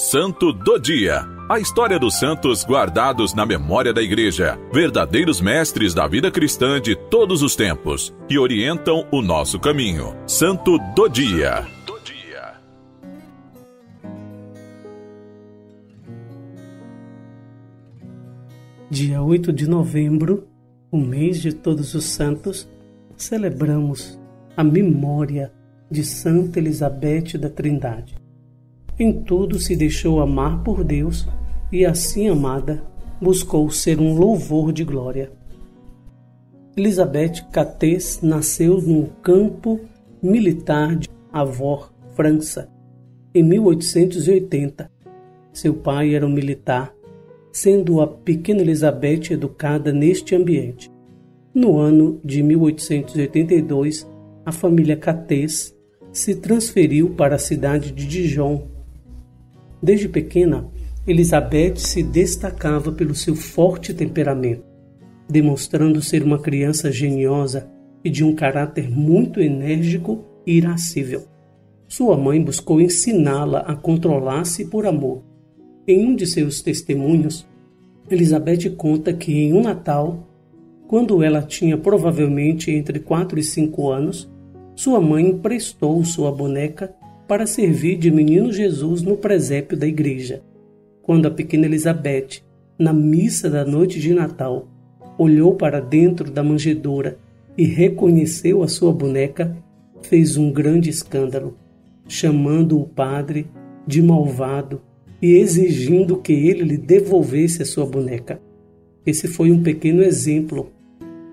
Santo do Dia. A história dos santos guardados na memória da Igreja, verdadeiros mestres da vida cristã de todos os tempos, que orientam o nosso caminho. Santo do Dia. Dia 8 de novembro, o mês de Todos os Santos, celebramos a memória de Santa Elizabeth da Trindade. Em tudo se deixou amar por Deus e, assim amada, buscou ser um louvor de glória. Elizabeth Catés nasceu no campo militar de Avor, França, em 1880. Seu pai era um militar, sendo a pequena Elizabeth educada neste ambiente. No ano de 1882, a família Catés se transferiu para a cidade de Dijon, Desde pequena, Elizabeth se destacava pelo seu forte temperamento, demonstrando ser uma criança geniosa e de um caráter muito enérgico e irascível. Sua mãe buscou ensiná-la a controlar-se por amor. Em um de seus testemunhos, Elizabeth conta que em um Natal, quando ela tinha provavelmente entre 4 e 5 anos, sua mãe emprestou sua boneca para servir de menino Jesus no presépio da igreja. Quando a pequena Elizabeth, na missa da noite de Natal, olhou para dentro da manjedoura e reconheceu a sua boneca, fez um grande escândalo, chamando o padre de malvado e exigindo que ele lhe devolvesse a sua boneca. Esse foi um pequeno exemplo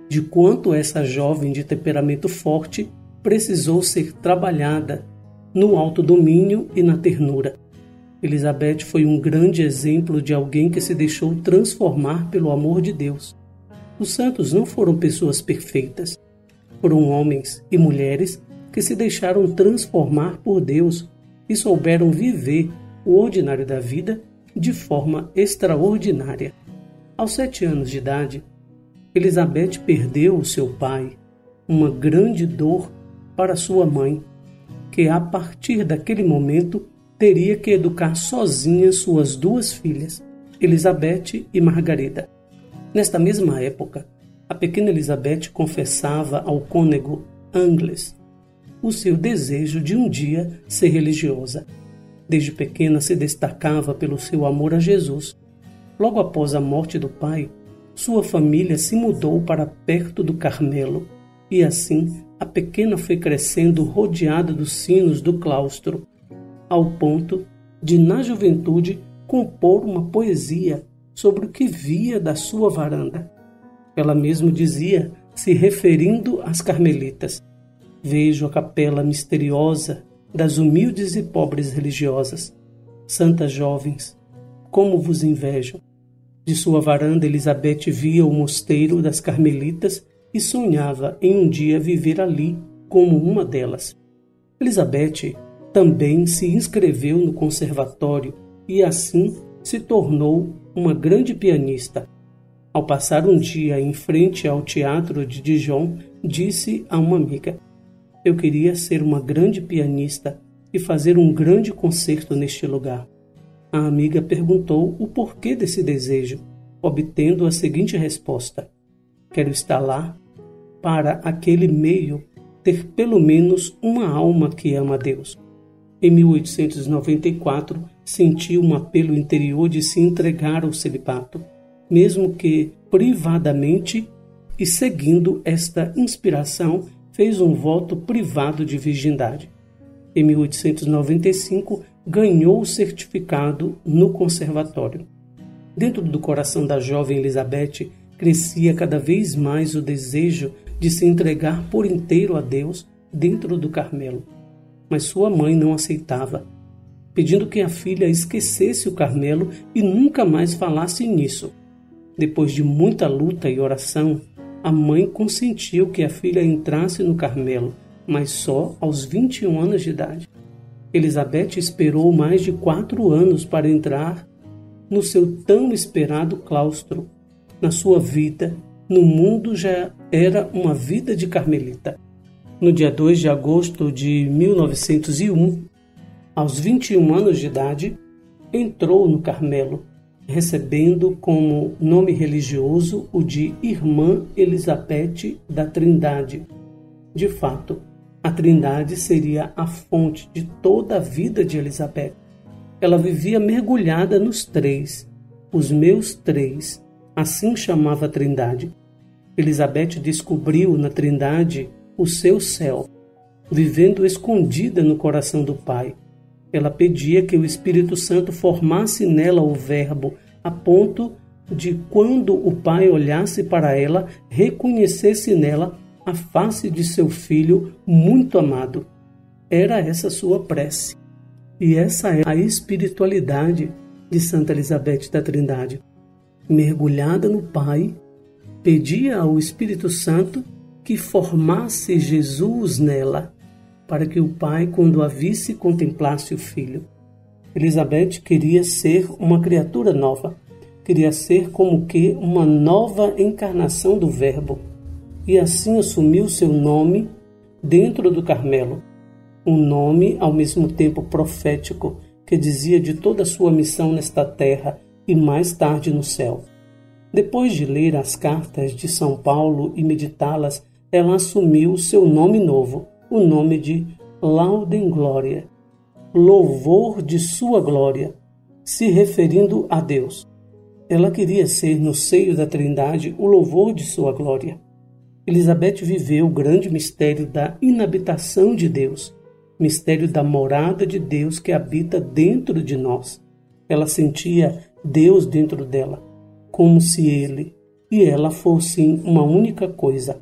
de quanto essa jovem de temperamento forte precisou ser trabalhada no autodomínio e na ternura. Elizabeth foi um grande exemplo de alguém que se deixou transformar pelo amor de Deus. Os santos não foram pessoas perfeitas, foram homens e mulheres que se deixaram transformar por Deus e souberam viver o ordinário da vida de forma extraordinária. Aos sete anos de idade, Elizabeth perdeu o seu pai, uma grande dor para sua mãe que a partir daquele momento teria que educar sozinha suas duas filhas, Elizabeth e Margarida. Nesta mesma época, a pequena Elizabeth confessava ao cônego Angles o seu desejo de um dia ser religiosa. Desde pequena se destacava pelo seu amor a Jesus. Logo após a morte do pai, sua família se mudou para perto do Carmelo e assim a pequena foi crescendo rodeada dos sinos do claustro, ao ponto de, na juventude, compor uma poesia sobre o que via da sua varanda. Ela mesmo dizia, se referindo às carmelitas: Vejo a capela misteriosa das humildes e pobres religiosas. Santas jovens, como vos invejo. De sua varanda, Elizabeth via o mosteiro das carmelitas e sonhava em um dia viver ali como uma delas. Elizabeth também se inscreveu no conservatório e assim se tornou uma grande pianista. Ao passar um dia em frente ao teatro de Dijon, disse a uma amiga: Eu queria ser uma grande pianista e fazer um grande concerto neste lugar. A amiga perguntou o porquê desse desejo, obtendo a seguinte resposta: Quero estar lá para aquele meio ter pelo menos uma alma que ama a Deus. Em 1894, sentiu um apelo interior de se entregar ao celibato, mesmo que privadamente, e seguindo esta inspiração, fez um voto privado de virgindade. Em 1895, ganhou o certificado no conservatório. Dentro do coração da jovem Elizabeth crescia cada vez mais o desejo de se entregar por inteiro a Deus dentro do Carmelo. Mas sua mãe não aceitava, pedindo que a filha esquecesse o Carmelo e nunca mais falasse nisso. Depois de muita luta e oração, a mãe consentiu que a filha entrasse no Carmelo, mas só aos 21 anos de idade. Elizabeth esperou mais de quatro anos para entrar no seu tão esperado claustro na sua vida, no mundo já era uma vida de carmelita. No dia 2 de agosto de 1901, aos 21 anos de idade, entrou no Carmelo, recebendo como nome religioso o de Irmã Elizabeth da Trindade. De fato, a Trindade seria a fonte de toda a vida de Elizabeth. Ela vivia mergulhada nos três, os meus três, assim chamava a Trindade. Elizabeth descobriu na Trindade o seu céu, vivendo escondida no coração do Pai. Ela pedia que o Espírito Santo formasse nela o Verbo, a ponto de, quando o Pai olhasse para ela, reconhecesse nela a face de seu filho muito amado. Era essa sua prece. E essa é a espiritualidade de Santa Elizabeth da Trindade. Mergulhada no Pai, pedia ao Espírito Santo que formasse Jesus nela, para que o Pai, quando a visse, contemplasse o Filho. Elizabeth queria ser uma criatura nova, queria ser como que uma nova encarnação do Verbo e assim assumiu seu nome dentro do Carmelo, um nome ao mesmo tempo profético que dizia de toda a sua missão nesta terra e mais tarde no céu. Depois de ler as cartas de São Paulo e meditá-las, ela assumiu seu nome novo, o nome de Laudem Glória, louvor de sua glória, se referindo a Deus. Ela queria ser no seio da Trindade o louvor de sua glória. Elizabeth viveu o grande mistério da inabitação de Deus, mistério da morada de Deus que habita dentro de nós. Ela sentia Deus dentro dela, como se ele e ela fossem uma única coisa.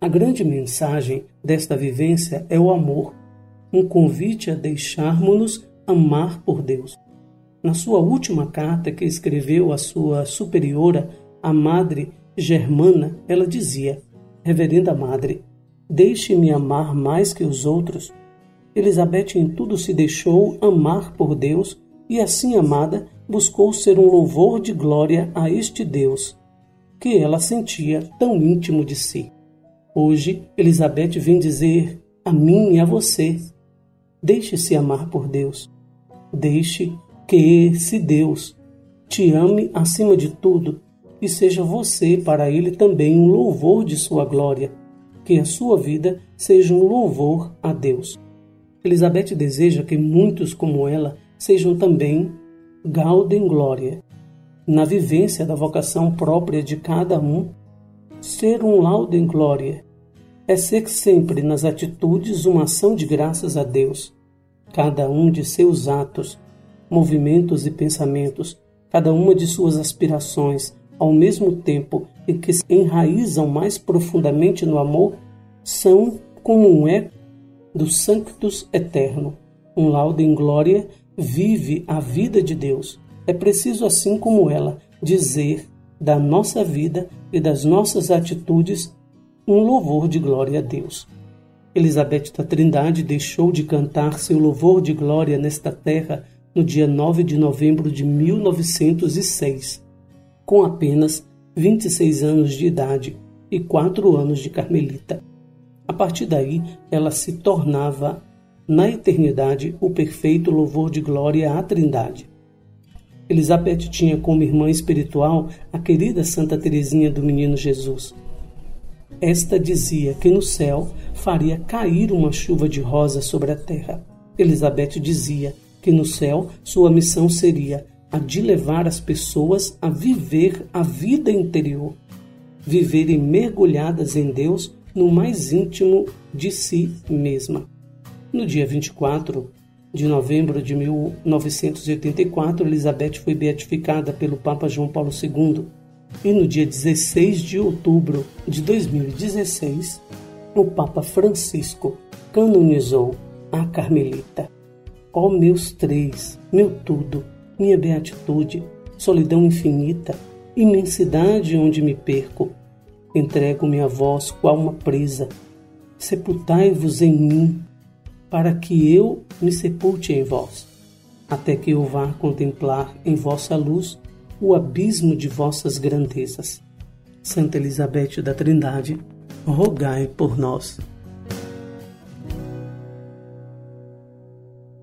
A grande mensagem desta vivência é o amor, um convite a deixarmos-nos amar por Deus. Na sua última carta que escreveu à sua superiora, a Madre Germana, ela dizia: Reverenda Madre, deixe-me amar mais que os outros. Elizabeth em tudo se deixou amar por Deus e, assim amada, buscou ser um louvor de glória a este Deus, que ela sentia tão íntimo de si. Hoje, Elizabeth vem dizer a mim e a você: deixe-se amar por Deus. Deixe que esse Deus te ame acima de tudo e seja você para ele também um louvor de sua glória, que a sua vida seja um louvor a Deus. Elizabeth deseja que muitos como ela sejam também gaudem glória, na vivência da vocação própria de cada um. Ser um laudem glória é ser sempre nas atitudes uma ação de graças a Deus. Cada um de seus atos, movimentos e pensamentos, cada uma de suas aspirações, ao mesmo tempo em que se enraizam mais profundamente no amor, são como um eco do Sanctus Eterno. Um laudo em glória vive a vida de Deus. É preciso, assim como ela, dizer da nossa vida e das nossas atitudes um louvor de glória a Deus. Elizabeth da Trindade deixou de cantar seu louvor de glória nesta terra no dia 9 de novembro de 1906 com apenas 26 anos de idade e 4 anos de carmelita. A partir daí, ela se tornava, na eternidade, o perfeito louvor de glória à Trindade. Elizabeth tinha como irmã espiritual a querida Santa Teresinha do Menino Jesus. Esta dizia que no céu faria cair uma chuva de rosas sobre a terra. Elizabeth dizia que no céu sua missão seria a de levar as pessoas a viver a vida interior, viverem mergulhadas em Deus no mais íntimo de si mesma. No dia 24 de novembro de 1984, Elizabeth foi beatificada pelo Papa João Paulo II. E no dia 16 de outubro de 2016, o Papa Francisco canonizou a Carmelita. Ó oh, meus três, meu tudo, minha beatitude, solidão infinita, imensidade onde me perco. Entrego-me a vós qual uma presa. Sepultai-vos em mim, para que eu me sepulte em vós, até que eu vá contemplar em vossa luz o abismo de vossas grandezas. Santa Elizabeth da Trindade, rogai por nós.